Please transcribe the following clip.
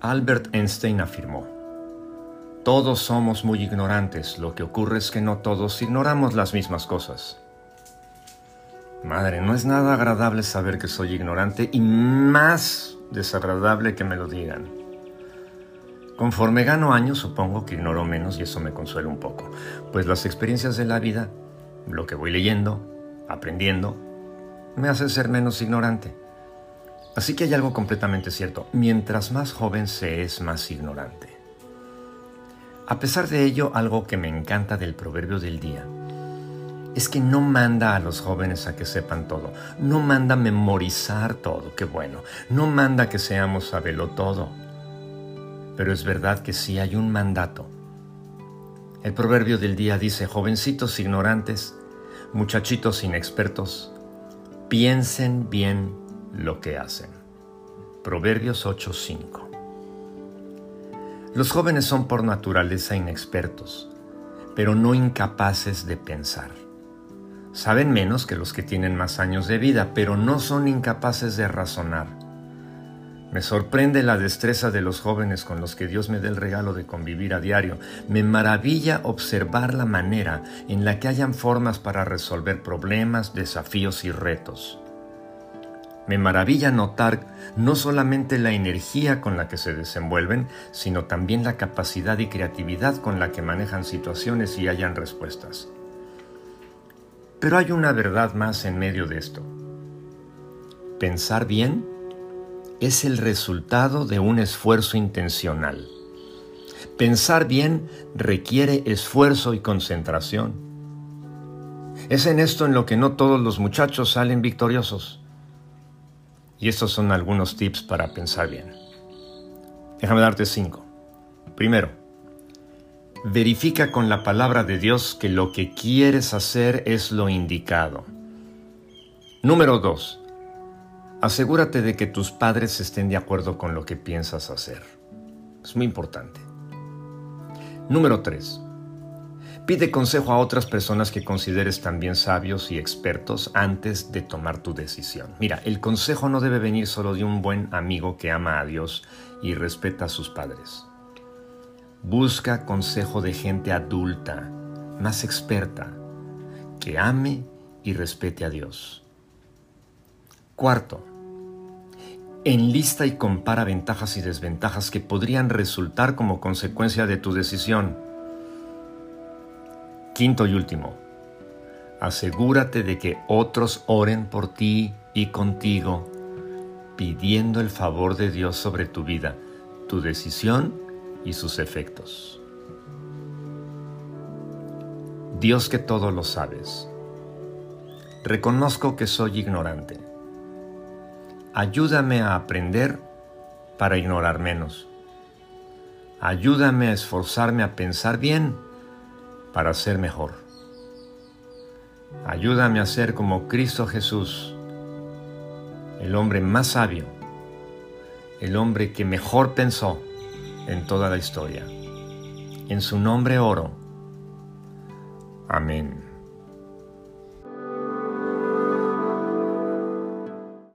Albert Einstein afirmó, Todos somos muy ignorantes, lo que ocurre es que no todos ignoramos las mismas cosas. Madre, no es nada agradable saber que soy ignorante y más desagradable que me lo digan. Conforme gano años, supongo que ignoro menos y eso me consuela un poco, pues las experiencias de la vida, lo que voy leyendo, aprendiendo, me hace ser menos ignorante. Así que hay algo completamente cierto, mientras más joven se es más ignorante. A pesar de ello, algo que me encanta del proverbio del día es que no manda a los jóvenes a que sepan todo, no manda memorizar todo, qué bueno, no manda que seamos sabelo todo, pero es verdad que sí hay un mandato. El proverbio del día dice, jovencitos ignorantes, muchachitos inexpertos, piensen bien lo que hacen. Proverbios 8:5 Los jóvenes son por naturaleza inexpertos, pero no incapaces de pensar. Saben menos que los que tienen más años de vida, pero no son incapaces de razonar me sorprende la destreza de los jóvenes con los que Dios me dé el regalo de convivir a diario. Me maravilla observar la manera en la que hayan formas para resolver problemas, desafíos y retos. Me maravilla notar no solamente la energía con la que se desenvuelven, sino también la capacidad y creatividad con la que manejan situaciones y hallan respuestas. Pero hay una verdad más en medio de esto. Pensar bien es el resultado de un esfuerzo intencional. Pensar bien requiere esfuerzo y concentración. Es en esto en lo que no todos los muchachos salen victoriosos. Y estos son algunos tips para pensar bien. Déjame darte cinco. Primero, verifica con la palabra de Dios que lo que quieres hacer es lo indicado. Número dos, Asegúrate de que tus padres estén de acuerdo con lo que piensas hacer. Es muy importante. Número 3. Pide consejo a otras personas que consideres también sabios y expertos antes de tomar tu decisión. Mira, el consejo no debe venir solo de un buen amigo que ama a Dios y respeta a sus padres. Busca consejo de gente adulta, más experta, que ame y respete a Dios. Cuarto, enlista y compara ventajas y desventajas que podrían resultar como consecuencia de tu decisión. Quinto y último, asegúrate de que otros oren por ti y contigo, pidiendo el favor de Dios sobre tu vida, tu decisión y sus efectos. Dios que todo lo sabes, reconozco que soy ignorante Ayúdame a aprender para ignorar menos. Ayúdame a esforzarme a pensar bien para ser mejor. Ayúdame a ser como Cristo Jesús, el hombre más sabio, el hombre que mejor pensó en toda la historia. En su nombre oro. Amén.